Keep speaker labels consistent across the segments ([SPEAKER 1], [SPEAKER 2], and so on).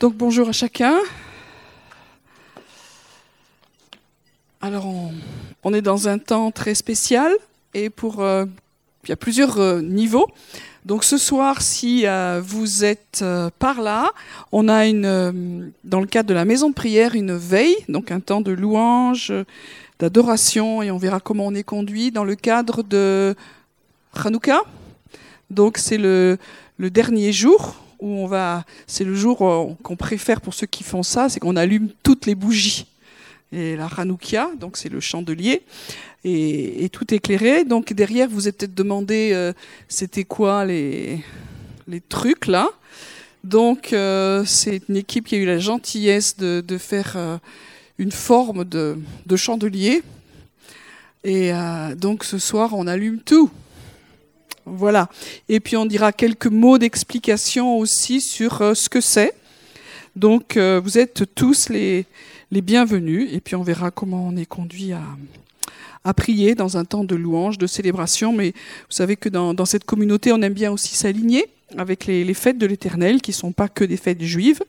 [SPEAKER 1] Donc bonjour à chacun. Alors on, est dans un temps très spécial et pour euh, il y a plusieurs euh, niveaux. Donc ce soir, si euh, vous êtes par là, on a dans le cadre de la maison de prière une veille, donc un temps de louange, d'adoration et on verra comment on est conduit dans le cadre de Hanouka. Donc c'est le dernier jour où on va, c'est le jour euh, qu'on préfère pour ceux qui font ça, c'est qu'on allume toutes les bougies. Et la Hanoukia, donc c'est le chandelier, et, tout éclairé. Donc derrière, vous êtes peut-être demandé, euh, c'était quoi les, trucs là. Donc euh, c'est une équipe qui a eu la gentillesse de, faire une forme de, de chandelier. Et donc ce soir, on allume tout. Voilà. Et puis on dira quelques mots d'explication aussi sur euh, ce que c'est. Donc euh, vous êtes tous les, les bienvenus et puis on verra comment on est conduit à, à prier dans un temps de louange, de célébration. Mais vous savez que dans, dans cette communauté, on aime bien aussi s'aligner avec les, les, fêtes de l'Éternel, qui sont pas que des fêtes juives.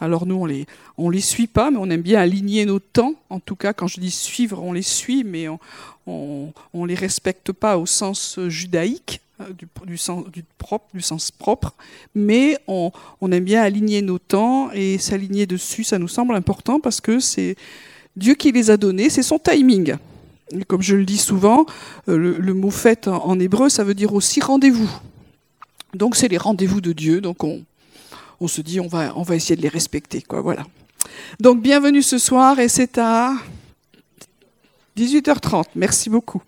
[SPEAKER 1] Alors nous, on les on les suit pas, mais on aime bien aligner nos temps. En tout cas, quand je dis suivre, on les suit, mais on on, on les respecte pas au sens judaïque. Euh, du, sens, du, propre, du sens propre, mais on, aime bien aligner nos temps et s'aligner dessus, ça nous semble important parce que c'est Dieu qui les a donnés, c'est son timing. Comme je le dis souvent, euh, le, mot fête en, hébreu, ça veut dire aussi rendez-vous. Donc c'est les rendez-vous de Dieu, donc on, se dit on va, on va essayer de les respecter, voilà. Donc bienvenue ce soir et c'est à 18h30. Merci beaucoup.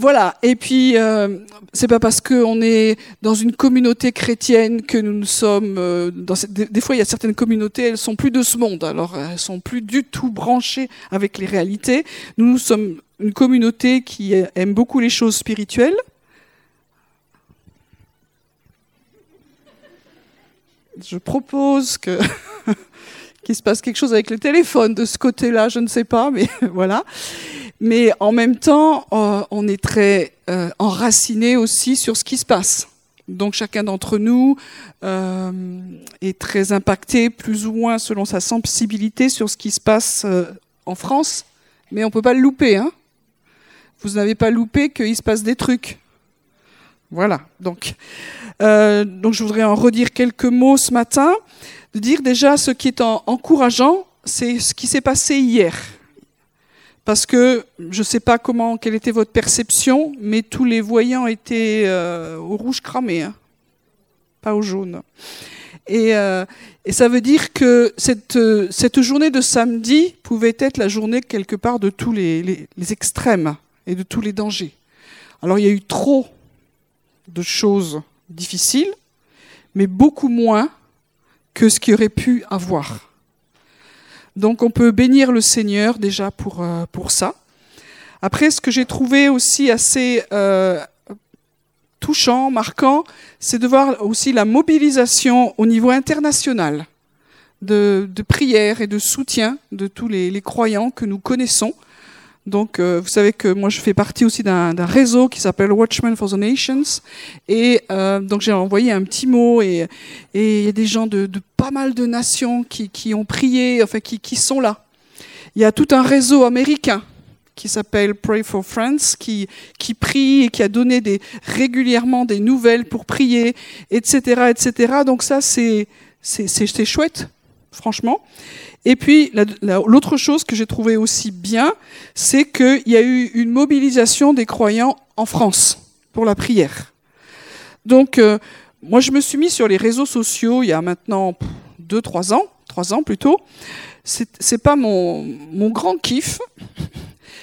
[SPEAKER 1] Voilà. Et puis, euh, c'est pas parce qu'on est dans une communauté chrétienne que nous sommes. Euh, des, fois, il y a certaines communautés, elles sont plus de ce monde. Alors, elles sont plus du tout branchées avec les réalités. Nous, nous sommes une communauté qui aime beaucoup les choses spirituelles. Je propose que qu'il se passe quelque chose avec le téléphone de ce côté-là, je ne sais pas, mais voilà mais en même temps, euh, on est très euh, enraciné aussi sur ce qui se passe. Donc chacun d'entre nous euh, est très impacté, plus ou moins selon sa sensibilité, sur ce qui se passe en France, mais on ne peut pas le louper. Hein Vous n'avez pas loupé qu'il se passe des trucs. Voilà. Donc, donc je voudrais en redire quelques mots ce matin, de dire déjà ce qui est en, encourageant, c'est ce qui s'est passé hier parce que je ne sais pas comment, quelle était votre perception, mais tous les voyants étaient euh, au rouge cramé, hein, pas au jaune. Et, euh, et, ça veut dire que cette, cette journée de samedi pouvait être la journée quelque part de tous les extrêmes et de tous les dangers. Alors il y a eu trop de choses difficiles, mais beaucoup moins que ce qu'il aurait pu avoir. Donc on peut bénir le Seigneur déjà pour, euh, ça. Après, ce que j'ai trouvé aussi assez euh, touchant, marquant, c'est de voir aussi la mobilisation au niveau international de, de prière et de soutien de tous les croyants que nous connaissons. Donc, euh, vous savez que moi, je fais partie aussi d'un réseau qui s'appelle Watchmen for the Nations. Et euh, donc, j'ai envoyé un petit mot et il y a des gens de, pas mal de nations qui, ont prié, enfin, qui, sont là. Il y a tout un réseau américain qui s'appelle Pray for Friends, qui, prie et qui a donné régulièrement des nouvelles pour prier, etc., etc. Donc ça, c'est chouette, franchement. Et puis, l'autre chose que j'ai trouvé aussi bien, c'est qu'il y a eu une mobilisation des croyants en France pour la prière. Donc, euh, moi, je me suis mis sur les réseaux sociaux il y a maintenant deux, trois ans, trois ans plutôt. C'est pas mon, grand kiff.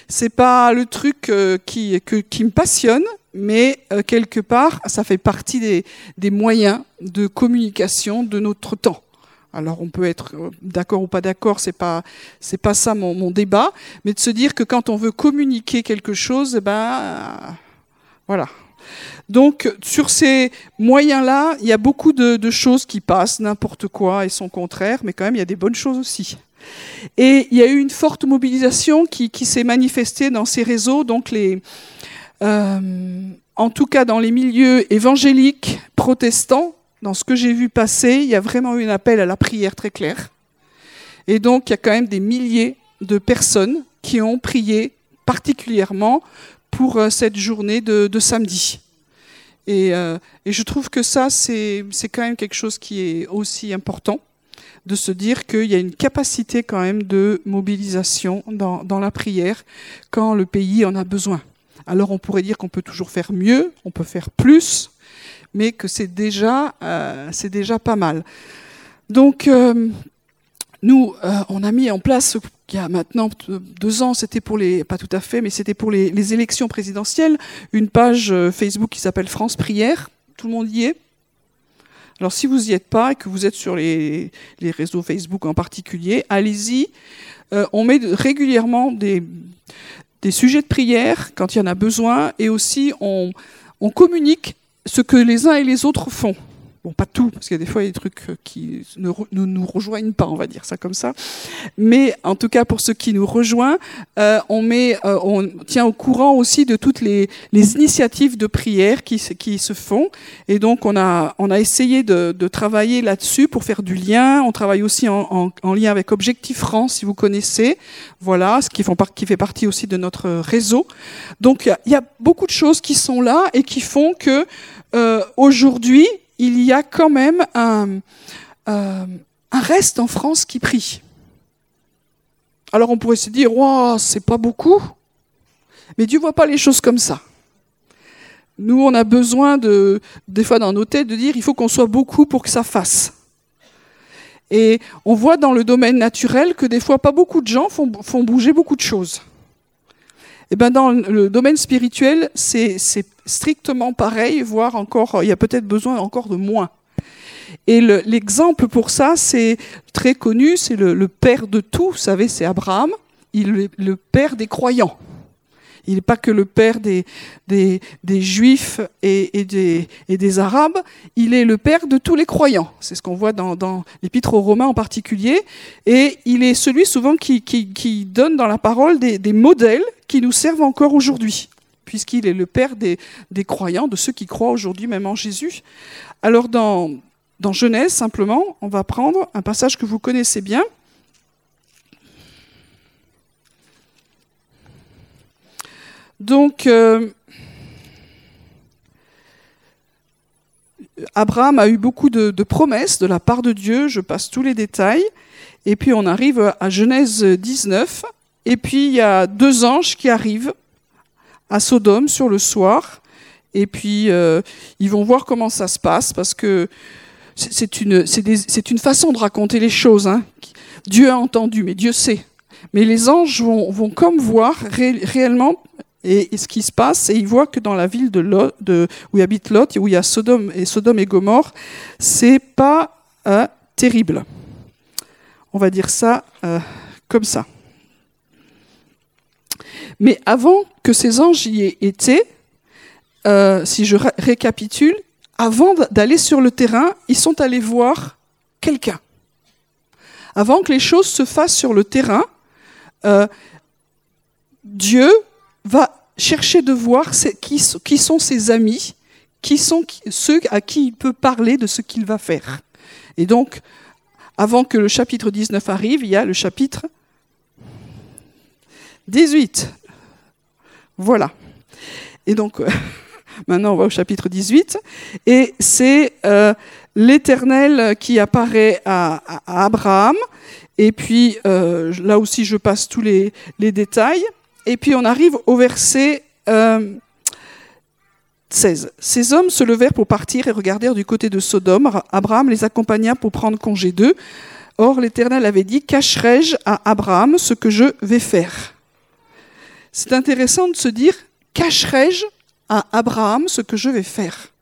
[SPEAKER 1] C'est pas le truc euh, qui, me passionne, mais euh, quelque part, ça fait partie des moyens de communication de notre temps. Alors on peut être d'accord ou pas d'accord, c'est pas c'est pas ça mon, débat, mais de se dire que quand on veut communiquer quelque chose, eh ben voilà. Donc sur ces moyens-là, il y a beaucoup de, choses qui passent, n'importe quoi et son contraire, mais quand même il y a des bonnes choses aussi. Et il y a eu une forte mobilisation qui, qui s'est manifestée dans ces réseaux, donc les euh, en tout cas dans les milieux évangéliques protestants dans ce que j'ai vu passer, il y a vraiment eu un appel à la prière très clair. Et donc, il y a quand même des milliers de personnes qui ont prié particulièrement pour euh, cette journée de, samedi. Euh, et, je trouve que ça, c'est quand même quelque chose qui est aussi important, de se dire qu'il y a une capacité quand même de mobilisation dans, dans la prière quand le pays en a besoin. Alors on pourrait dire qu'on peut toujours faire mieux, on peut faire plus, mais que c'est déjà, euh, déjà pas mal. Donc, euh, nous, euh, on a mis en place, il y a maintenant deux ans, c'était pour les, pas tout à fait, mais c'était pour les, les, élections présidentielles, une page Facebook qui s'appelle France Prière. Tout le monde y est. Alors, si vous n'y êtes pas et que vous êtes sur les, les réseaux Facebook en particulier, allez-y. on met régulièrement des, des sujets de prière quand il y en a besoin et aussi on, on communique ce que les uns et les autres font. Bon, pas tout, parce qu'il y a des fois des trucs euh, qui ne nous, rejoignent pas, on va dire ça comme ça. Mais en tout cas, pour ceux qui nous rejoignent, euh, on met, euh, on tient au courant aussi de toutes les, les initiatives de prière qui, qui se font. Et donc, on a, on a essayé de, de travailler là-dessus pour faire du lien. On travaille aussi en, en, en, lien avec Objectif France, si vous connaissez. Voilà, ce qui, font qui fait partie aussi de notre réseau. Donc, il y a beaucoup de choses qui sont là et qui font que euh, aujourd'hui, il y a quand même un, euh, un, reste en France qui prie. Alors on pourrait se dire, wow, c'est pas beaucoup, mais Dieu voit pas les choses comme ça. Nous, on a besoin de, des fois dans nos têtes, de dire, il faut qu'on soit beaucoup pour que ça fasse. Et on voit dans le domaine naturel que des fois, pas beaucoup de gens font bouger beaucoup de choses. Et ben dans le domaine spirituel, c'est strictement pareil, voire encore, il y a peut-être besoin encore de moins. Et l'exemple pour ça, c'est très connu, c'est le, père de tout, vous savez, c'est Abraham, il est le père des croyants. Il n'est pas que le père des, des, des juifs et, et, des, et, des, arabes, il est le père de tous les croyants. C'est ce qu'on voit dans, dans l'épître aux Romains en particulier. Et il est celui souvent qui, qui, qui donne dans la parole des, des modèles qui nous servent encore aujourd'hui puisqu'il est le Père des, croyants, de ceux qui croient aujourd'hui même en Jésus. Alors dans, dans Genèse, simplement, on va prendre un passage que vous connaissez bien. Donc, euh, Abraham a eu beaucoup de, promesses de la part de Dieu, je passe tous les détails, et puis on arrive à Genèse 19, et puis il y a deux anges qui arrivent à Sodome sur le soir. Et puis, euh, ils vont voir comment ça se passe, parce que c'est une, une façon de raconter les choses. Hein. Dieu a entendu, mais Dieu sait. Mais les anges vont, vont comme voir réellement et, ce qui se passe, et ils voient que dans la ville de, où habite Lot, où il y a Sodome et Sodome et Gomorre, c'est pas euh, terrible. On va dire ça euh, comme ça. Mais avant que ces anges y aient été, euh, si je récapitule, avant d'aller sur le terrain, ils sont allés voir quelqu'un. Avant que les choses se fassent sur le terrain, euh, Dieu va chercher de voir qui, qui sont ses amis, qui sont ceux à qui il peut parler de ce qu'il va faire. Et donc, avant que le chapitre 19 arrive, il y a le chapitre 18. Voilà. Et donc, euh, maintenant, on va au chapitre 18. Et c'est euh, l'Éternel qui apparaît à, Abraham. Et puis, euh, là aussi, je passe tous les, détails. Et puis, on arrive au verset 16. Ces hommes se levèrent pour partir et regardèrent du côté de Sodome. Abraham les accompagna pour prendre congé d'eux. Or, l'Éternel avait dit, cacherai-je à Abraham ce que je vais faire? C'est intéressant de se dire, cacherai-je à Abraham ce que je vais faire?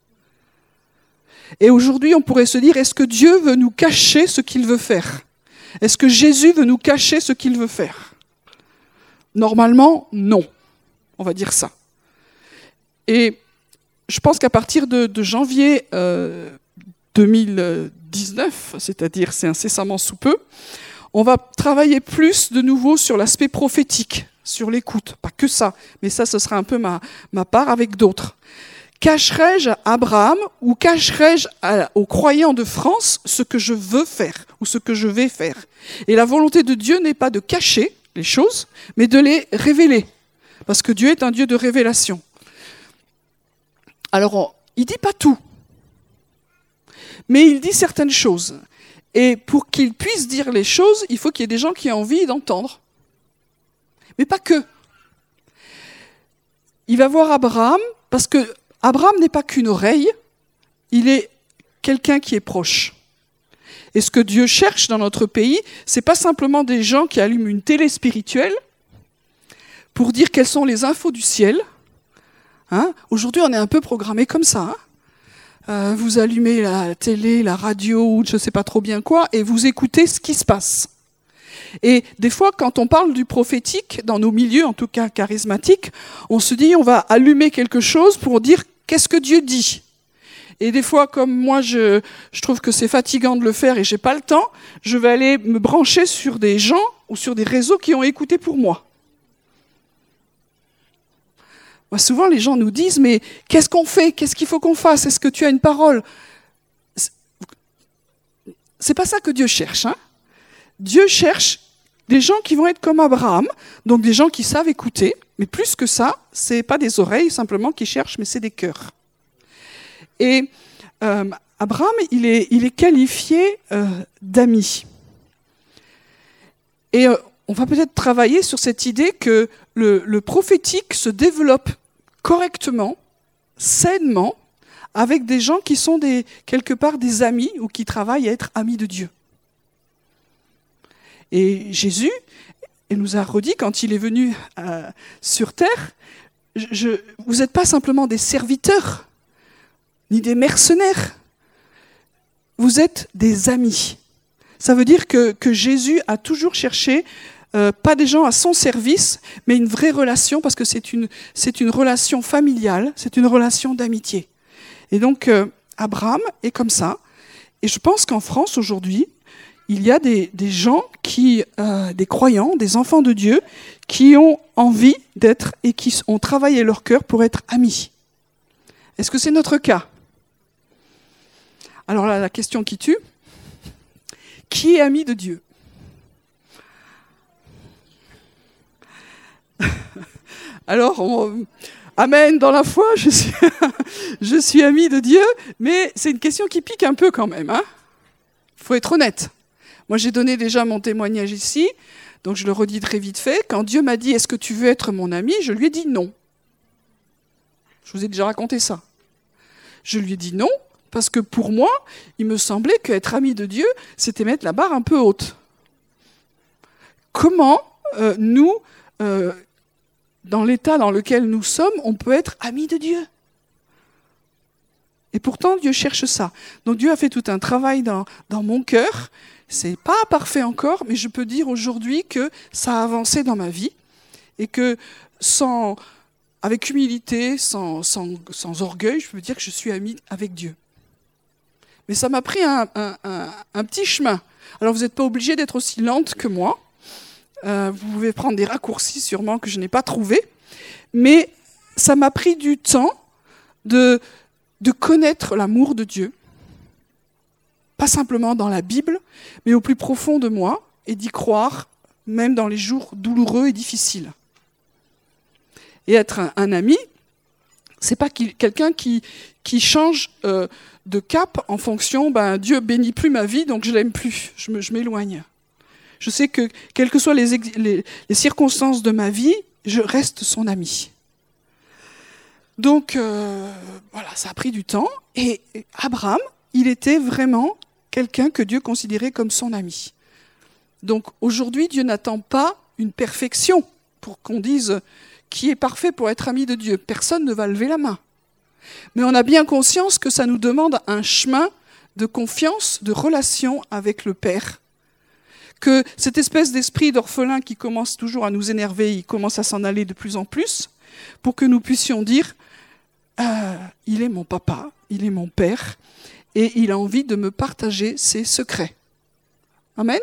[SPEAKER 1] Et aujourd'hui, on pourrait se dire, est-ce que Dieu veut nous cacher ce qu'il veut faire? Est-ce que Jésus veut nous cacher ce qu'il veut faire? Normalement, non. On va dire ça. Et je pense qu'à partir de, janvier 2019, euh, c'est-à-dire c'est incessamment sous peu, on va travailler plus de nouveau sur l'aspect prophétique sur l'écoute. Pas que ça, mais ça, ce sera un peu ma, part avec d'autres. Cacherai-je à Abraham ou cacherai-je aux croyants de France ce que je veux faire ou ce que je vais faire? Et la volonté de Dieu n'est pas de cacher les choses, mais de les révéler. Parce que Dieu est un Dieu de révélation. Alors, il dit pas tout, mais il dit certaines choses. Et pour qu'il puisse dire les choses, il faut qu'il y ait des gens qui aient envie d'entendre. Mais pas que. Il va voir Abraham parce que Abraham n'est pas qu'une oreille, il est quelqu'un qui est proche. Et ce que Dieu cherche dans notre pays, c'est pas simplement des gens qui allument une télé spirituelle pour dire quelles sont les infos du ciel. Hein? Aujourd'hui, on est un peu programmé comme ça. Hein euh, vous allumez la télé, la radio ou je ne sais pas trop bien quoi, et vous écoutez ce qui se passe. Et des fois, quand on parle du prophétique, dans nos milieux, en tout cas charismatiques, on se dit on va allumer quelque chose pour dire qu'est-ce que Dieu dit? Et des fois, comme moi, je, trouve que c'est fatigant de le faire et j'ai pas le temps, je vais aller me brancher sur des gens ou sur des réseaux qui ont écouté pour moi. Moi, souvent, les gens nous disent, mais qu'est-ce qu'on fait? Qu'est-ce qu'il faut qu'on fasse? Est-ce que tu as une parole? C'est pas ça que Dieu cherche. Hein Dieu cherche des gens qui vont être comme Abraham, donc des gens qui savent écouter, mais plus que ça, c'est pas des oreilles simplement qui cherchent, mais c'est des cœurs. Et euh, Abraham, il est, qualifié euh, d'ami. Et euh, on va peut-être travailler sur cette idée que le, le, prophétique se développe correctement, sainement, avec des gens qui sont des, quelque part des amis ou qui travaillent à être amis de Dieu. Et Jésus nous a redit quand il est venu euh, sur terre, vous n'êtes pas simplement des serviteurs, ni des mercenaires, vous êtes des amis. Ça veut dire que, Jésus a toujours cherché euh, pas des gens à son service, mais une vraie relation, parce que c'est une, c'est une relation familiale, c'est une relation d'amitié. Et donc, euh, Abraham est comme ça. Et je pense qu'en France, aujourd'hui, il y a des, gens qui, euh, des croyants, des enfants de Dieu, qui ont envie d'être et qui ont travaillé leur cœur pour être amis. Est-ce que c'est notre cas? Alors là, la question qui tue, qui est ami de Dieu? Alors, Amen dans la foi, je suis, ami de Dieu, mais c'est une question qui pique un peu quand même. Il hein? Faut être honnête. Moi, j'ai donné déjà mon témoignage ici, donc je le redis très vite fait. Quand Dieu m'a dit Est-ce que tu veux être mon ami je lui ai dit non. Je vous ai déjà raconté ça. Je lui ai dit non, parce que pour moi, il me semblait qu'être ami de Dieu, c'était mettre la barre un peu haute. Comment euh, nous, euh, dans l'état dans lequel nous sommes, on peut être amis de Dieu? Et pourtant, Dieu cherche ça. Donc Dieu a fait tout un travail dans, dans mon cœur c'est pas parfait encore, mais je peux dire aujourd'hui que ça a avancé dans ma vie et que sans, avec humilité, sans, sans, orgueil, je peux dire que je suis ami avec Dieu. Mais ça m'a pris un, petit chemin. Alors vous n'êtes pas obligé d'être aussi lente que moi. Euh, vous pouvez prendre des raccourcis sûrement que je n'ai pas trouvés. Mais ça m'a pris du temps de, de connaître l'amour de Dieu, pas simplement dans la Bible, mais au plus profond de moi, et d'y croire, même dans les jours douloureux et difficiles. Et être un, ami, c'est pas quelqu'un qui, change euh, de cap en fonction, ben, Dieu bénit plus ma vie, donc je l'aime plus, je m'éloigne. Je, sais que, quelles que soient les, circonstances de ma vie, je reste son ami. Donc, euh, voilà, ça a pris du temps. Et Abraham, il était vraiment quelqu'un que Dieu considérait comme son ami. Donc aujourd'hui, Dieu n'attend pas une perfection pour qu'on dise qui est parfait pour être ami de Dieu. Personne ne va lever la main. Mais on a bien conscience que ça nous demande un chemin de confiance, de relation avec le Père. Que cette espèce d'esprit d'orphelin qui commence toujours à nous énerver, il commence à s'en aller de plus en plus, pour que nous puissions dire, euh, il est mon papa, il est mon Père, et il a envie de me partager ses secrets. Amen.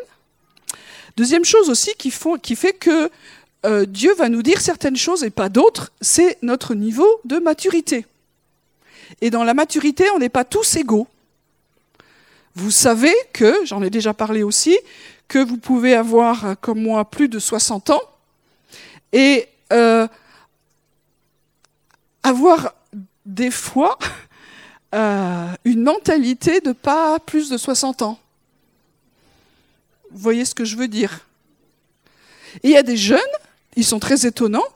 [SPEAKER 1] Deuxième chose aussi qui, fait que euh, Dieu va nous dire certaines choses et pas d'autres, c'est notre niveau de maturité. Et dans la maturité, on n'est pas tous égaux. Vous savez que, j'en ai déjà parlé aussi, que vous pouvez avoir, euh, comme moi, plus de 60 ans et euh, avoir des fois euh, une mentalité de pas plus de 60 ans. Vous voyez ce que je veux dire? Il y a des jeunes, ils sont très étonnants,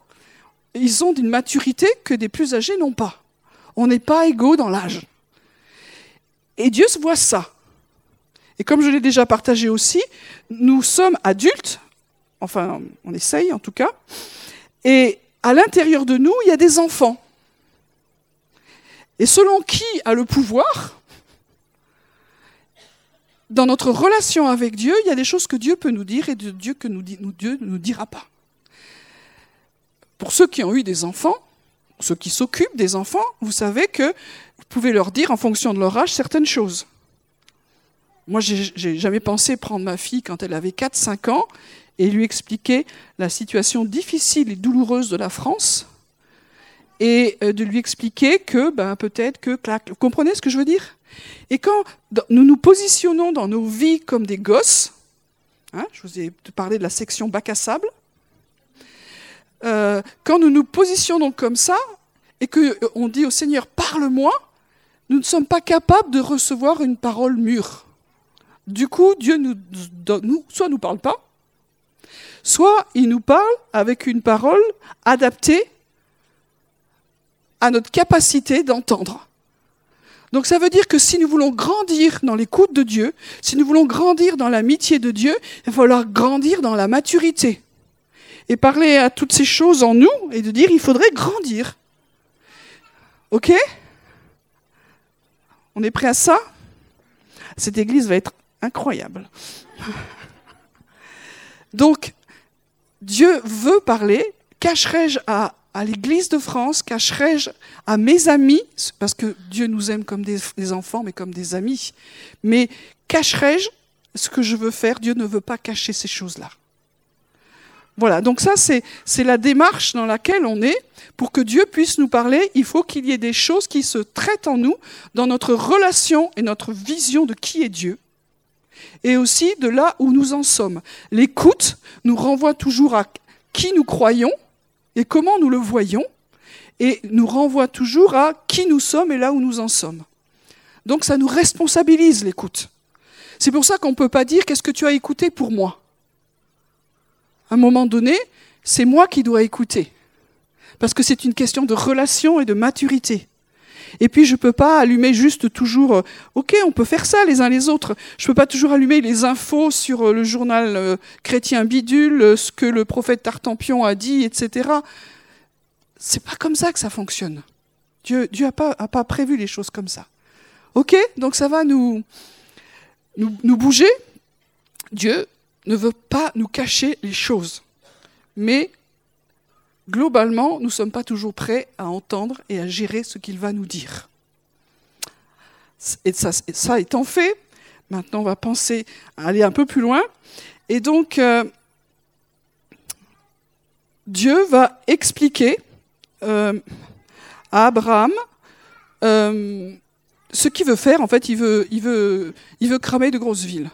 [SPEAKER 1] ils ont d'une maturité que des plus âgés n'ont pas. On n'est pas égaux dans l'âge. Et Dieu se voit ça. Et comme je l'ai déjà partagé aussi, nous sommes adultes, enfin on essaye en tout cas, et à l'intérieur de nous, il y a des enfants. Et selon qui a le pouvoir, dans notre relation avec Dieu, il y a des choses que Dieu peut nous dire et Dieu que nous, Dieu ne nous dira pas. Pour ceux qui ont eu des enfants, ceux qui s'occupent des enfants, vous savez que vous pouvez leur dire en fonction de leur âge certaines choses. Moi, j'ai jamais pensé prendre ma fille quand elle avait 4-5 ans et lui expliquer la situation difficile et douloureuse de la France et euh, de lui expliquer que ben, peut-être que... Vous comprenez ce que je veux dire? Et quand nous nous positionnons dans nos vies comme des gosses, hein, je vous ai parlé de la section bac à sable, euh, quand nous nous positionnons comme ça et qu'on euh, dit au Seigneur, parle-moi, nous ne sommes pas capables de recevoir une parole mûre. Du coup, Dieu nous, nous soit nous parle pas, soit il nous parle avec une parole adaptée à notre capacité d'entendre. Donc ça veut dire que si nous voulons grandir dans l'écoute de Dieu, si nous voulons grandir dans l'amitié de Dieu, il va falloir grandir dans la maturité. Et parler à toutes ces choses en nous et de dire il faudrait grandir. Ok? On est prêt à ça? Cette église va être incroyable. Donc, Dieu veut parler. Cacherai-je à, l'Église de France, cacherai-je à mes amis, parce que Dieu nous aime comme des, des enfants, mais comme des amis, mais cacherai-je ce que je veux faire? Dieu ne veut pas cacher ces choses-là. Voilà, donc ça c'est la démarche dans laquelle on est. Pour que Dieu puisse nous parler, il faut qu'il y ait des choses qui se traitent en nous, dans notre relation et notre vision de qui est Dieu et aussi de là où nous en sommes. L'écoute nous renvoie toujours à qui nous croyons et comment nous le voyons, et nous renvoie toujours à qui nous sommes et là où nous en sommes. Donc ça nous responsabilise l'écoute. C'est pour ça qu'on ne peut pas dire qu'est-ce que tu as écouté pour moi? À un moment donné, c'est moi qui dois écouter. Parce que c'est une question de relation et de maturité. Et puis je ne peux pas allumer juste toujours, euh, ok, on peut faire ça les uns les autres. Je ne peux pas toujours allumer les infos sur euh, le journal euh, chrétien bidule, ce que le prophète Tartampion a dit, etc. C'est pas comme ça que ça fonctionne. Dieu, Dieu n'a pas, a pas prévu les choses comme ça. Ok, donc ça va nous, nous, nous bouger. Dieu ne veut pas nous cacher les choses, mais globalement, nous ne sommes pas toujours prêts à entendre et à gérer ce qu'il va nous dire. Et ça, étant fait, maintenant on va penser à aller un peu plus loin. Et donc, euh, Dieu va expliquer euh, à Abraham euh, ce qu'il veut faire. En fait, il veut, il, veut, il veut cramer de grosses villes.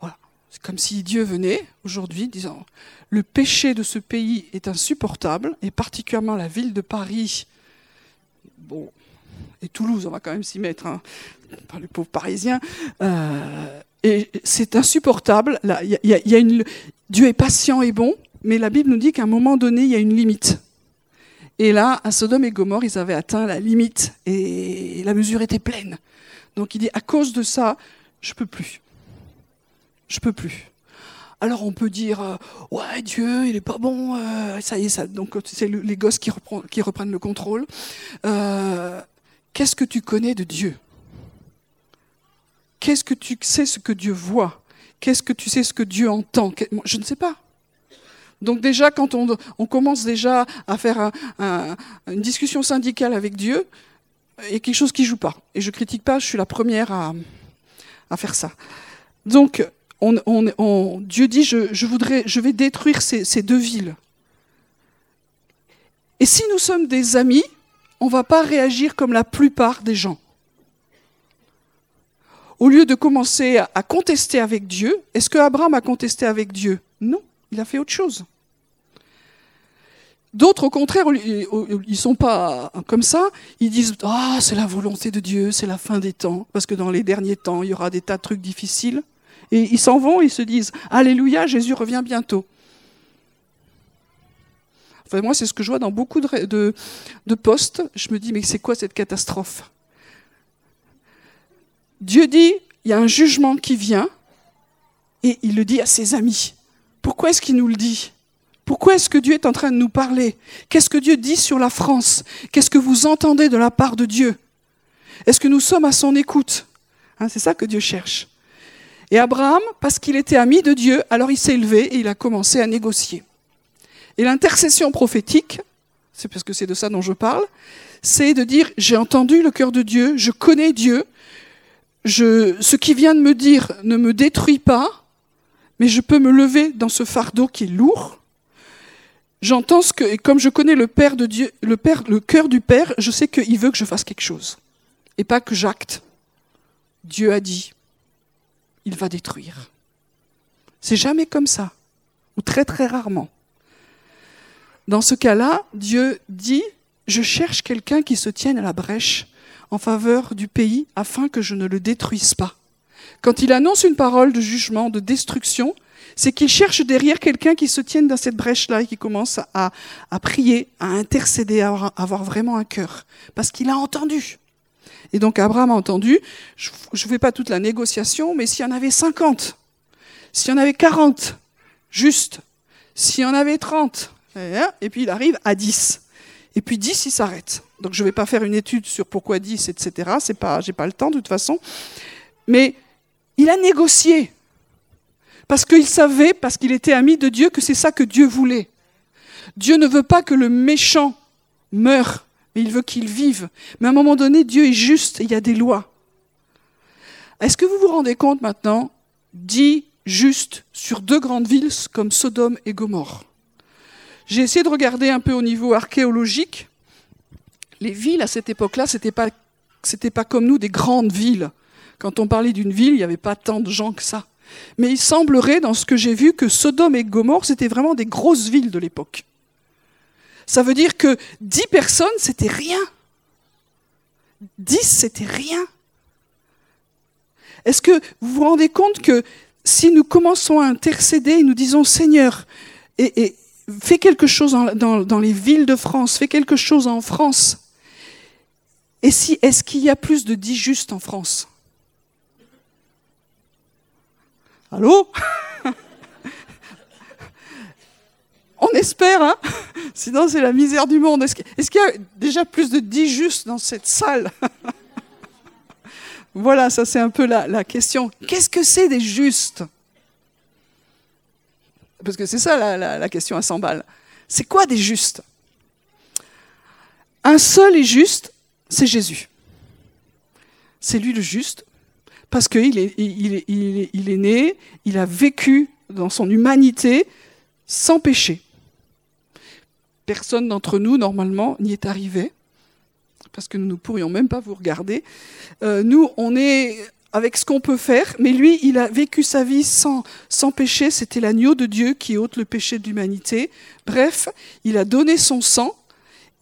[SPEAKER 1] Voilà. Comme si Dieu venait aujourd'hui disant le péché de ce pays est insupportable, et particulièrement la ville de Paris. Bon, et Toulouse, on va quand même s'y mettre, hein, par les pauvres Parisiens. Euh, et c'est insupportable. y y a une, Dieu est patient et bon, mais la Bible nous dit qu'à un moment donné, il y a une limite. Et là, à Sodome et Gomorre, ils avaient atteint la limite et la mesure était pleine. Donc il dit à cause de ça, je peux plus. Je peux plus. Alors on peut dire euh, ouais Dieu il est pas bon, euh, ça y est ça. Donc c'est les gosses qui, reprennent le contrôle. Euh, qu'est-ce que tu connais de Dieu? Qu'est-ce que tu sais ce que Dieu voit? Qu'est-ce que tu sais ce que Dieu entend? Je ne sais pas. Donc déjà quand on, on commence déjà à faire une discussion syndicale avec Dieu, il y a quelque chose qui joue pas. Et je critique pas, je suis la première à, à faire ça. Donc Dieu dit, je, voudrais, je vais détruire ces, deux villes. Et si nous sommes des amis, on ne va pas réagir comme la plupart des gens. Au lieu de commencer à contester avec Dieu, est-ce que Abraham a contesté avec Dieu? Non, il a fait autre chose. D'autres, au contraire, ils sont pas comme ça. Ils disent Ah, c'est la volonté de Dieu, c'est la fin des temps, parce que dans les derniers temps, il y aura des tas de trucs difficiles. Et ils s'en vont, ils se disent Alléluia, Jésus revient bientôt. Moi, c'est ce que je vois dans beaucoup de postes. Je me dis Mais c'est quoi cette catastrophe? Dieu dit Il y a un jugement qui vient, et il le dit à ses amis. Pourquoi est-ce qu'il nous le dit? Pourquoi est-ce que Dieu est en train de nous parler? Qu'est-ce que Dieu dit sur la France? Qu'est-ce que vous entendez de la part de Dieu? Est-ce que nous sommes à son écoute? Hein, C'est ça que Dieu cherche. Et Abraham, parce qu'il était ami de Dieu, alors il s'est élevé et il a commencé à négocier. Et l'intercession prophétique, c'est parce que c'est de ça dont je parle, c'est de dire j'ai entendu le cœur de Dieu, je connais Dieu, je, ce qui vient de me dire ne me détruit pas, mais je peux me lever dans ce fardeau qui est lourd J'entends ce que, et comme je connais le Père de Dieu, le Père, le cœur du Père, je sais qu'il veut que je fasse quelque chose. Et pas que j'acte. Dieu a dit, il va détruire. C'est jamais comme ça. Ou très très rarement. Dans ce cas-là, Dieu dit, je cherche quelqu'un qui se tienne à la brèche en faveur du pays afin que je ne le détruise pas. Quand il annonce une parole de jugement, de destruction, c'est qu'il cherche derrière quelqu'un qui se tienne dans cette brèche-là et qui commence à, prier, à intercéder, à avoir, vraiment un cœur. Parce qu'il a entendu. Et donc Abraham a entendu, je ne fais pas toute la négociation, mais s'il y en avait 50, s'il y en avait 40, juste, s'il y en avait 30, et puis il arrive à 10. Et puis 10, il s'arrête. Donc je ne vais pas faire une étude sur pourquoi 10, etc. Je n'ai pas le temps de toute façon. Mais il a négocié. Parce qu'il savait, parce qu'il était ami de Dieu, que c'est ça que Dieu voulait. Dieu ne veut pas que le méchant meure, il veut qu'il vive. Mais à un moment donné, Dieu est juste et il y a des lois. Est-ce que vous vous rendez compte maintenant, dit juste sur deux grandes villes comme Sodome et Gomorre? J'ai essayé de regarder un peu au niveau archéologique. Les villes à cette époque-là, ce n'était pas, pas comme nous des grandes villes. Quand on parlait d'une ville, il n'y avait pas tant de gens que ça. Mais il semblerait, dans ce que j'ai vu, que Sodome et Gomorre, c'était vraiment des grosses villes de l'époque. Ça veut dire que dix personnes, c'était rien. Dix, c'était rien. Est-ce que vous vous rendez compte que si nous commençons à intercéder et nous disons Seigneur, et, fais quelque chose dans, dans, les villes de France, fais quelque chose en France, et si, est-ce qu'il y a plus de dix justes en France? Allô? On espère, hein Sinon, c'est la misère du monde. Est-ce qu'il y a déjà plus de dix justes dans cette salle? Voilà, ça c'est un peu la, question. Qu'est-ce que c'est des justes? Parce que c'est ça la, question à 100 balles. C'est quoi des justes? Un seul est juste, c'est Jésus. C'est lui le juste, parce qu'il il est, né, il a vécu dans son humanité sans péché. Personne d'entre nous, normalement, n'y est arrivé, parce que nous ne pourrions même pas vous regarder. Euh, nous, on est avec ce qu'on peut faire, mais lui, il a vécu sa vie sans, sans péché, c'était l'agneau de Dieu qui ôte le péché de l'humanité. Bref, il a donné son sang,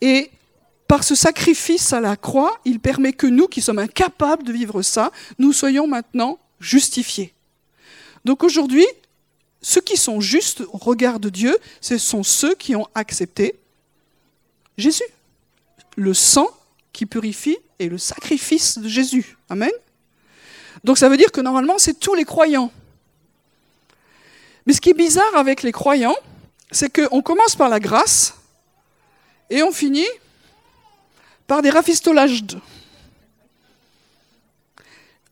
[SPEAKER 1] et par ce sacrifice à la croix, il permet que nous, qui sommes incapables de vivre ça, nous soyons maintenant justifiés. Donc aujourd'hui, ceux qui sont justes au regard de Dieu, ce sont ceux qui ont accepté Jésus. Le sang qui purifie et le sacrifice de Jésus. Amen. Donc ça veut dire que normalement, c'est tous les croyants. Mais ce qui est bizarre avec les croyants, c'est qu'on commence par la grâce et on finit par des rafistolages.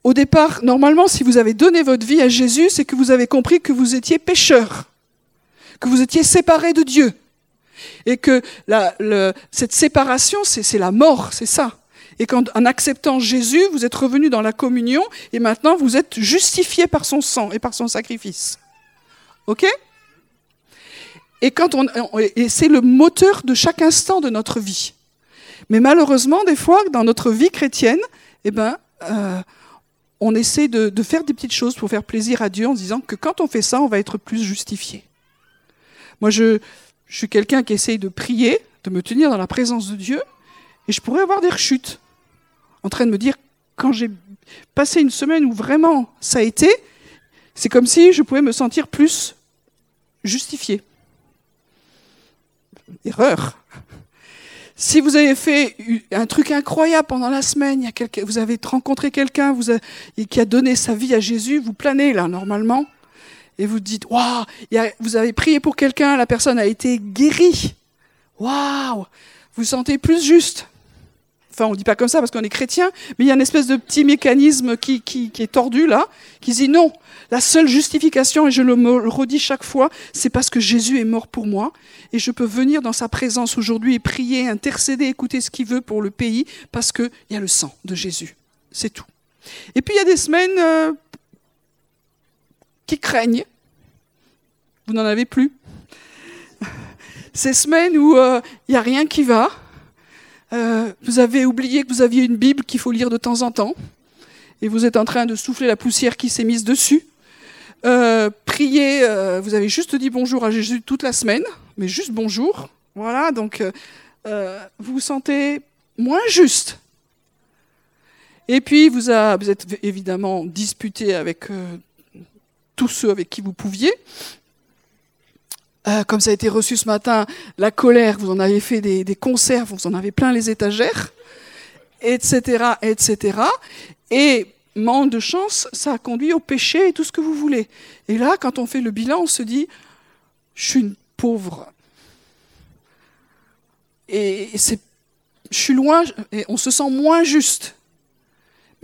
[SPEAKER 1] Au départ, normalement, si vous avez donné votre vie à Jésus, c'est que vous avez compris que vous étiez pécheur, que vous étiez séparé de Dieu, et que cette séparation, c'est la mort, c'est ça. Et qu'en en acceptant Jésus, vous êtes revenu dans la communion, et maintenant vous êtes justifié par son sang et par son sacrifice. Ok? Et c'est le moteur de chaque instant de notre vie. Mais malheureusement, des fois, dans notre vie chrétienne, eh ben, euh, on essaie de, de, faire des petites choses pour faire plaisir à Dieu en disant que quand on fait ça, on va être plus justifié. Moi, je, je suis quelqu'un qui essaye de prier, de me tenir dans la présence de Dieu, et je pourrais avoir des rechutes, en train de me dire, quand j'ai passé une semaine où vraiment ça a été, c'est comme si je pouvais me sentir plus justifié. Erreur. Si vous avez fait un truc incroyable pendant la semaine, vous avez rencontré quelqu'un qui a donné sa vie à Jésus, vous planez là normalement, et vous dites, waouh, vous avez prié pour quelqu'un, la personne a été guérie. Waouh, vous sentez plus juste. Enfin, on dit pas comme ça parce qu'on est chrétien, mais il y a une espèce de petit mécanisme qui, qui, qui est tordu là, qui dit non, la seule justification, et je le redis chaque fois, c'est parce que Jésus est mort pour moi, et je peux venir dans sa présence aujourd'hui et prier, intercéder, écouter ce qu'il veut pour le pays, parce qu'il y a le sang de Jésus. C'est tout. Et puis il y a des semaines euh, qui craignent. Vous n'en avez plus. Ces semaines où euh, il n'y a rien qui va. Euh, vous avez oublié que vous aviez une Bible qu'il faut lire de temps en temps. Et vous êtes en train de souffler la poussière qui s'est mise dessus. Euh, prier, vous avez juste dit bonjour à Jésus toute la semaine, mais juste bonjour. Voilà, donc vous vous sentez moins juste. Et puis vous, vous êtes évidemment disputé avec tous ceux avec qui vous pouviez. Euh, comme ça a été reçu ce matin, la colère, vous en avez fait des, conserves, vous en avez plein les étagères, etc., etc. Et manque de chance, ça a conduit au péché et tout ce que vous voulez. Et là, quand on fait le bilan, on se dit, je suis pauvre. Et je et on se sent moins juste.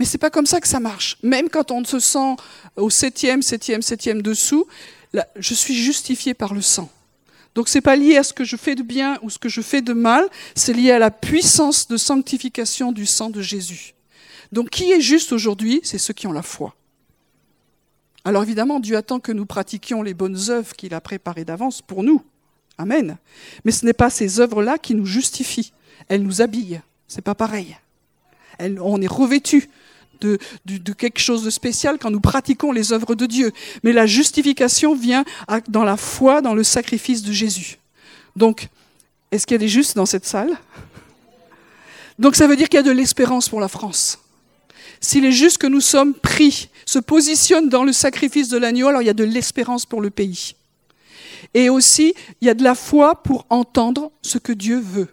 [SPEAKER 1] Mais c'est pas comme ça que ça marche. Même quand on se sent au septième, septième, septième dessous, je suis justifié par le sang. Donc c'est pas lié à ce que je fais de bien ou ce que je fais de mal, c'est lié à la puissance de sanctification du sang de Jésus. Donc qui est juste aujourd'hui C'est ceux qui ont la foi. Alors évidemment, Dieu attend que nous pratiquions les bonnes œuvres qu'il a préparées d'avance pour nous. Amen. Mais ce n'est pas ces œuvres-là qui nous justifient. Elles nous habillent. C'est pas pareil. on est revêtu de, quelque chose de spécial quand nous pratiquons les œuvres de Dieu. Mais la justification vient dans la foi, dans le sacrifice de Jésus. Donc, est-ce qu'il y a des justes dans cette salle? Donc ça veut dire qu'il y a de l'espérance pour la France. Si les justes que nous sommes pris se positionnent dans le sacrifice de l'agneau, alors il y a de l'espérance pour le pays. Et aussi, il y a de la foi pour entendre ce que Dieu veut.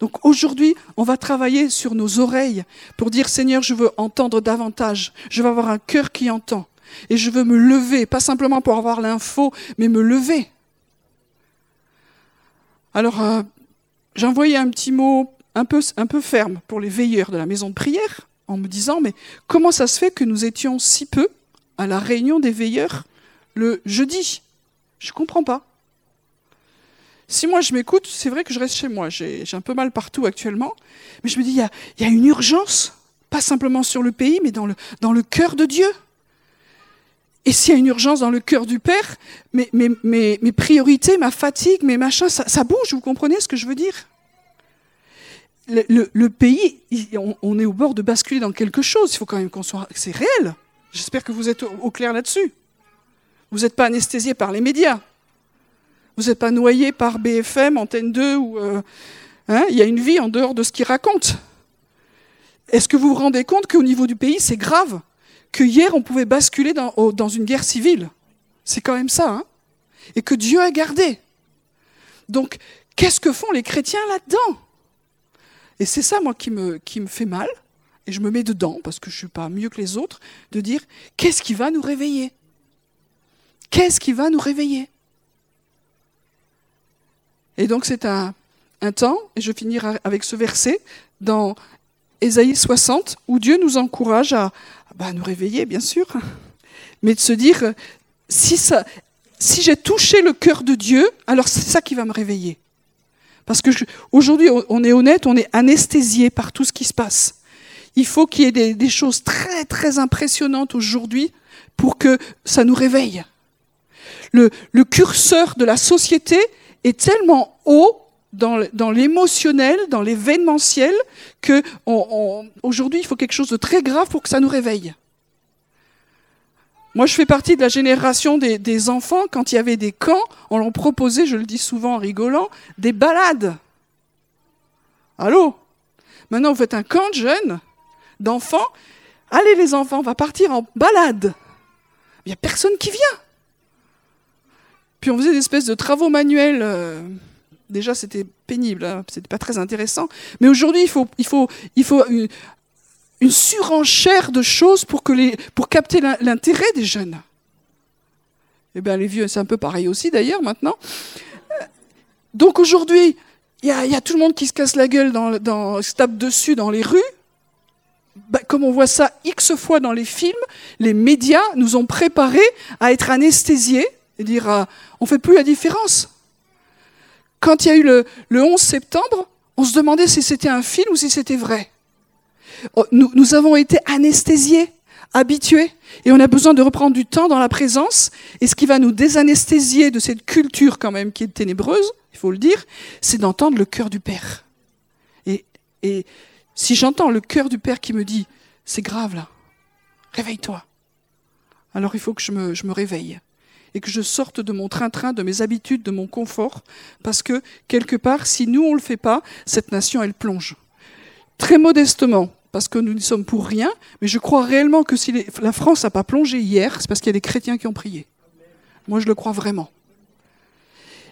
[SPEAKER 1] Donc aujourd'hui, on va travailler sur nos oreilles pour dire Seigneur, je veux entendre davantage, je veux avoir un cœur qui entend, et je veux me lever, pas simplement pour avoir l'info, mais me lever. Alors, euh, j'ai envoyé un petit mot un peu, un peu ferme pour les veilleurs de la maison de prière, en me disant, mais comment ça se fait que nous étions si peu à la réunion des veilleurs le jeudi? Je ne comprends pas. Si moi je m'écoute, c'est vrai que je reste chez moi. J'ai un peu mal partout actuellement. Mais je me dis, il y a, une urgence, pas simplement sur le pays, mais dans le, cœur de Dieu. Et s'il y a une urgence dans le cœur du Père, mes, priorités, ma fatigue, mes machins, ça, bouge, vous comprenez ce que je veux dire? Le, pays, on, on, est au bord de basculer dans quelque chose. Il faut quand même qu'on soit... C'est réel. J'espère que vous êtes au, au clair là-dessus. Vous n'êtes pas anesthésié par les médias. Vous n'êtes pas noyé par BFM, Antenne 2, ou, euh, hein, il y a une vie en dehors de ce qu'ils racontent. Est-ce que vous vous rendez compte qu'au niveau du pays, c'est grave Que hier, on pouvait basculer dans, une guerre civile? C'est quand même ça. Hein Et que Dieu a gardé. Donc, qu'est-ce que font les chrétiens là-dedans? Et c'est ça, moi, qui me, qui me fait mal. Et je me mets dedans, parce que je ne suis pas mieux que les autres, de dire, qu'est-ce qui va nous réveiller? Qu'est-ce qui va nous réveiller? Et donc c'est un, temps, et je finirai avec ce verset, dans Ésaïe 60, où Dieu nous encourage à, bah, nous réveiller, bien sûr, mais de se dire, si, j'ai touché le cœur de Dieu, alors c'est ça qui va me réveiller. Parce que aujourd'hui, on est honnête, on est anesthésié par tout ce qui se passe. Il faut qu'il y ait des, choses très très impressionnantes aujourd'hui pour que ça nous réveille. Le, le curseur de la société tellement haut dans l'émotionnel, dans l'événementiel, que aujourd'hui il faut quelque chose de très grave pour que ça nous réveille. Moi, je fais partie de la génération des, des enfants, quand il y avait des camps, on leur proposait, je le dis souvent en rigolant, des balades. Allô? Maintenant, vous faites un camp de jeunes, d'enfants. Allez les enfants, on va partir en balade. Il n'y a personne qui vient. Puis on faisait des espèces de travaux manuels. Euh, déjà, c'était pénible, hein, c'était pas très intéressant. Mais aujourd'hui, il faut, il faut, une, surenchère de choses pour, que les, pour capter l'intérêt des jeunes. Eh bien, les vieux, c'est un peu pareil aussi d'ailleurs maintenant. Donc aujourd'hui, il y, a, tout le monde qui se casse la gueule, dans, dans, se tape dessus dans les rues. Bah, comme on voit ça X fois dans les films, les médias nous ont préparés à être anesthésiés et dire euh, on fait plus la différence. Quand il y a eu le, 11 septembre, on se demandait si c'était un film ou si c'était vrai. Oh, nous, nous avons été anesthésiés, habitués, et on a besoin de reprendre du temps dans la présence. Et ce qui va nous désanesthésier de cette culture quand même qui est ténébreuse, il faut le dire, c'est d'entendre le cœur du Père. Et, et si j'entends le cœur du Père qui me dit, c'est grave là, réveille-toi, alors il faut que je me, je me réveille et que je sorte de mon train-train, de mes habitudes, de mon confort, parce que quelque part, si nous on ne le fait pas, cette nation elle plonge. Très modestement, parce que nous n'y sommes pour rien, mais je crois réellement que si la France n'a pas plongé hier, c'est parce qu'il y a des chrétiens qui ont prié. Moi je le crois vraiment.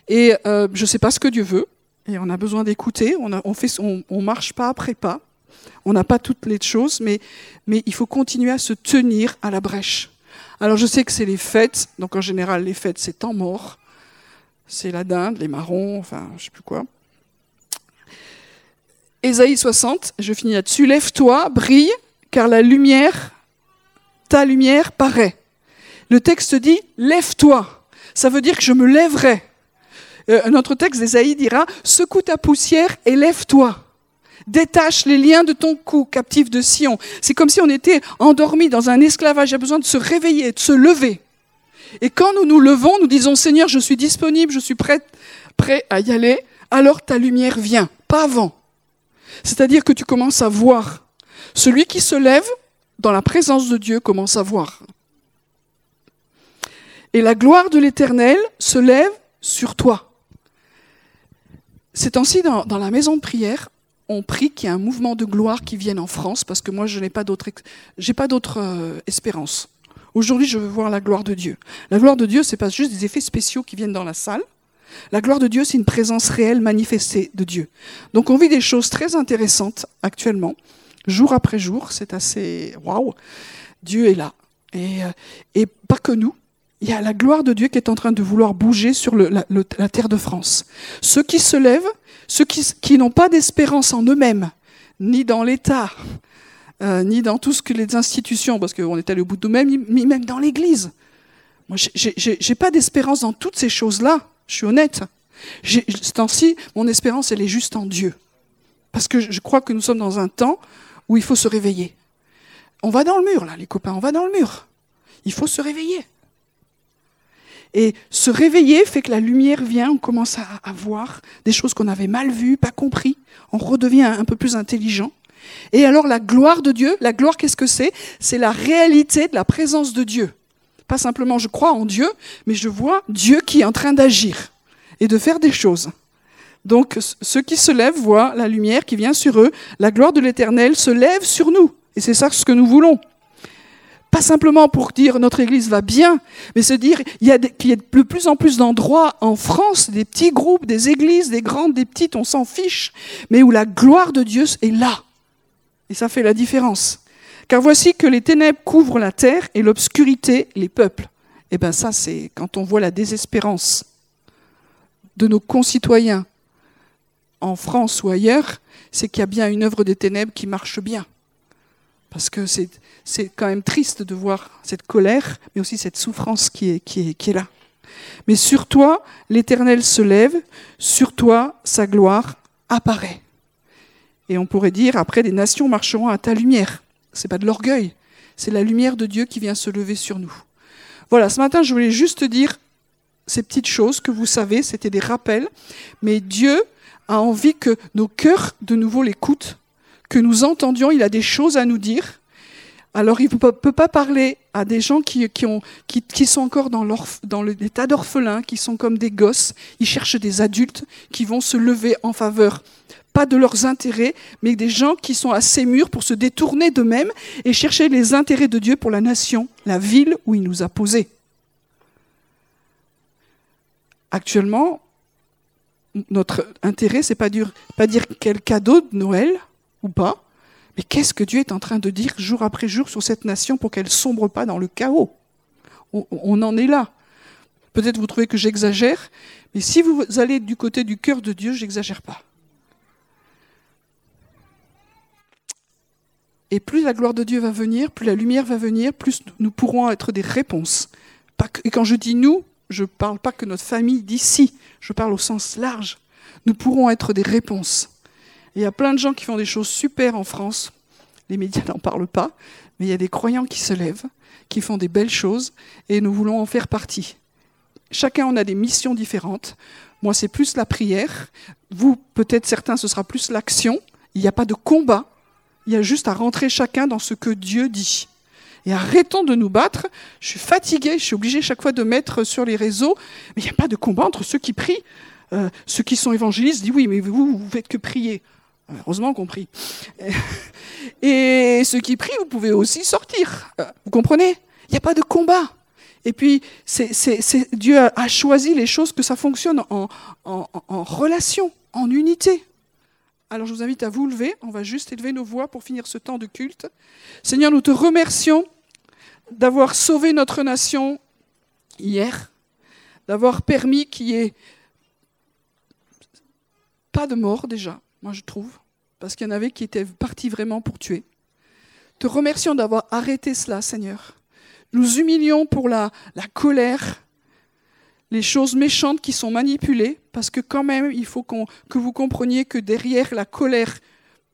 [SPEAKER 1] Et euh, je ne sais pas ce que Dieu veut, et on a besoin d'écouter, on, marche pas après pas, on n'a pas toutes les choses, mais il faut continuer à se tenir à la brèche. Alors je sais que c'est les fêtes, donc en général les fêtes c'est temps mort, c'est la dinde, les marrons, enfin je sais plus quoi. Ésaïe 60, je finis là-dessus, lève-toi, brille, car la lumière, ta lumière paraît. Le texte dit, lève-toi, ça veut dire que je me lèverai. Euh, un autre texte d'Ésaïe dira, secoue ta poussière et lève-toi. Détache les liens de ton cou, captif de Sion. C'est comme si on était endormi dans un esclavage. Il y a besoin de se réveiller, de se lever. Et quand nous nous levons, nous disons Seigneur, je suis disponible, je suis prêt, prêt à y aller, alors ta lumière vient, pas avant. C'est-à-dire que tu commences à voir. Celui qui se lève dans la présence de Dieu commence à voir. Et la gloire de l'Éternel se lève sur toi. C'est dans, dans la maison de prière, on prie qu'il y ait un mouvement de gloire qui vienne en France, parce que moi, je n'ai pas d'autre, j'ai pas d'autre euh, espérance. Aujourd'hui, je veux voir la gloire de Dieu. La gloire de Dieu, c'est pas juste des effets spéciaux qui viennent dans la salle. La gloire de Dieu, c'est une présence réelle manifestée de Dieu. Donc, on vit des choses très intéressantes actuellement, jour après jour. C'est assez waouh. Dieu est là, et, euh, et pas que nous. Il y a la gloire de Dieu qui est en train de vouloir bouger sur la, la terre de France. Ceux qui se lèvent ceux qui, n'ont pas d'espérance en eux-mêmes, ni dans l'État, euh, ni dans tout ce que les institutions, parce qu'on est allé au bout de nous-mêmes, ni même dans l'Église. Moi, j'ai pas d'espérance dans toutes ces choses-là. Je suis honnête. Ce temps-ci, mon espérance, elle est juste en Dieu. Parce que je crois que nous sommes dans un temps où il faut se réveiller. On va dans le mur, là, les copains, on va dans le mur. Il faut se réveiller. Et se réveiller fait que la lumière vient, on commence à, voir des choses qu'on avait mal vues, pas compris. On redevient un peu plus intelligent. Et alors la gloire de Dieu, la gloire qu'est-ce que c'est? C'est la réalité de la présence de Dieu. Pas simplement je crois en Dieu, mais je vois Dieu qui est en train d'agir et de faire des choses. Donc ceux qui se lèvent voient la lumière qui vient sur eux, la gloire de l'Éternel se lève sur nous. Et c'est ça ce que nous voulons. Pas simplement pour dire notre Église va bien, mais se dire qu'il y, a de plus en plus d'endroits en France, des petits groupes, des églises, des grandes, des petites, on s'en fiche, mais où la gloire de Dieu est là. Et ça fait la différence. Car voici que les ténèbres couvrent la terre et l'obscurité les peuples. Eh bien ça, c'est quand on voit la désespérance de nos concitoyens en France ou ailleurs, c'est qu'il y a bien une œuvre des ténèbres qui marche bien. Parce que c'est quand même triste de voir cette colère, mais aussi cette souffrance qui est, qui est, qui est là. Mais sur toi, l'Éternel se lève, sur toi, sa gloire apparaît. Et on pourrait dire, après, des nations marcheront à ta lumière. C'est pas de l'orgueil, c'est la lumière de Dieu qui vient se lever sur nous. Voilà, ce matin, je voulais juste dire ces petites choses que vous savez, c'était des rappels, mais Dieu a envie que nos cœurs de nouveau l'écoutent, que nous entendions, il a des choses à nous dire. Alors il ne peut pas parler à des gens qui, ont, qui, sont encore dans, dans l'état d'orphelin, qui sont comme des gosses. Ils cherchent des adultes qui vont se lever en faveur, pas de leurs intérêts, mais des gens qui sont assez mûrs pour se détourner d'eux-mêmes et chercher les intérêts de Dieu pour la nation, la ville où il nous a posés. Actuellement, notre intérêt, c'est pas, pas dire quel cadeau de Noël pas, mais qu'est-ce que Dieu est en train de dire jour après jour sur cette nation pour qu'elle sombre pas dans le chaos? On, en est là. Peut-être vous trouvez que j'exagère, mais si vous allez du côté du cœur de Dieu, j'exagère pas. Et plus la gloire de Dieu va venir, plus la lumière va venir, plus nous pourrons être des réponses. Et quand je dis nous, je ne parle pas que notre famille d'ici, je parle au sens large. Nous pourrons être des réponses. Il y a plein de gens qui font des choses super en France. Les médias n'en parlent pas, mais il y a des croyants qui se lèvent, qui font des belles choses, et nous voulons en faire partie. Chacun en a des missions différentes. Moi, c'est plus la prière. Vous, peut-être certains, ce sera plus l'action. Il n'y a pas de combat. Il y a juste à rentrer chacun dans ce que Dieu dit. Et arrêtons de nous battre. Je suis fatiguée, je suis obligée chaque fois de mettre sur les réseaux. Mais il n'y a pas de combat entre ceux qui prient. Euh, ceux qui sont évangélistes disent oui, mais vous, vous faites que prier. Heureusement qu'on prie. Et ceux qui prient, vous pouvez aussi sortir. Euh, vous comprenez? Il n'y a pas de combat. Et puis, Dieu a, choisi les choses que ça fonctionne en, en relation, en unité. Alors je vous invite à vous lever. On va juste élever nos voix pour finir ce temps de culte. Seigneur, nous te remercions d'avoir sauvé notre nation hier, d'avoir permis qu'il n'y ait pas de mort déjà, moi je trouve, parce qu'il y en avait qui étaient partis vraiment pour tuer. Te remercions d'avoir arrêté cela, Seigneur. Nous humilions pour la, la colère, les choses méchantes qui sont manipulées, parce que quand même, il faut que vous compreniez que derrière la colère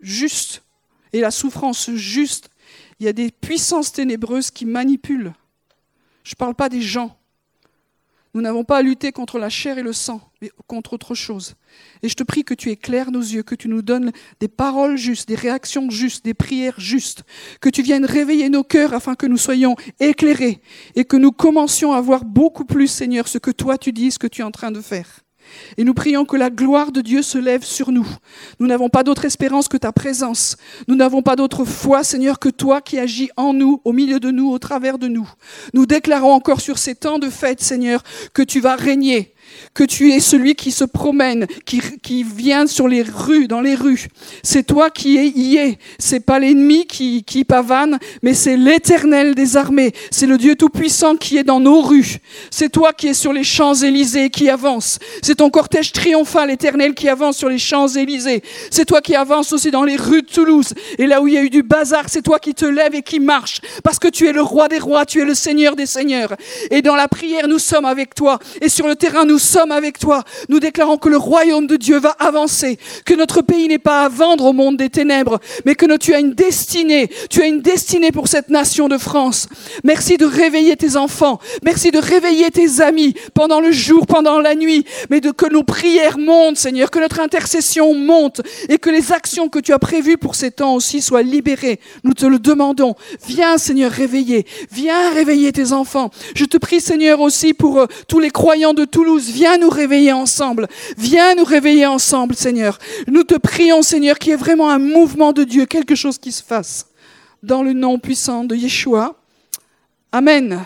[SPEAKER 1] juste et la souffrance juste, il y a des puissances ténébreuses qui manipulent. Je ne parle pas des gens. Nous n'avons pas à lutter contre la chair et le sang, mais contre autre chose. Et je te prie que tu éclaires nos yeux, que tu nous donnes des paroles justes, des réactions justes, des prières justes, que tu viennes réveiller nos cœurs afin que nous soyons éclairés et que nous commencions à voir beaucoup plus, Seigneur, ce que toi tu dis, ce que tu es en train de faire. Et nous prions que la gloire de Dieu se lève sur nous. Nous n'avons pas d'autre espérance que ta présence. Nous n'avons pas d'autre foi, Seigneur, que toi qui agis en nous, au milieu de nous, au travers de nous. Nous déclarons encore sur ces temps de fête, Seigneur, que tu vas régner, que tu es celui qui se promène, qui, qui vient sur les rues, dans les rues. C'est toi qui y es. C'est pas l'ennemi qui, qui pavane, mais c'est l'éternel des armées. C'est le Dieu tout-puissant qui est dans nos rues. C'est toi qui es sur les Champs-Élysées qui avance. C'est ton cortège triomphal éternel qui avance sur les Champs-Élysées. C'est toi qui avance aussi dans les rues de Toulouse. Et là où il y a eu du bazar, c'est toi qui te lèves et qui marches. Parce que tu es le roi des rois, tu es le seigneur des seigneurs. Et dans la prière, nous sommes avec toi. Et sur le terrain, nous sommes avec toi. Nous déclarons que le royaume de Dieu va avancer, que notre pays n'est pas à vendre au monde des ténèbres, mais que tu as une destinée. Tu as une destinée pour cette nation de France. Merci de réveiller tes enfants. Merci de réveiller tes amis pendant le jour, pendant la nuit, mais de que nos prières montent, Seigneur, que notre intercession monte et que les actions que tu as prévues pour ces temps aussi soient libérées. Nous te le demandons. Viens, Seigneur, réveiller. Viens réveiller tes enfants. Je te prie, Seigneur, aussi pour euh, tous les croyants de Toulouse. Viens nous réveiller ensemble. Viens nous réveiller ensemble, Seigneur. Nous te prions, Seigneur, qu'il y ait vraiment un mouvement de Dieu, quelque chose qui se fasse. Dans le nom puissant de Yeshua. Amen.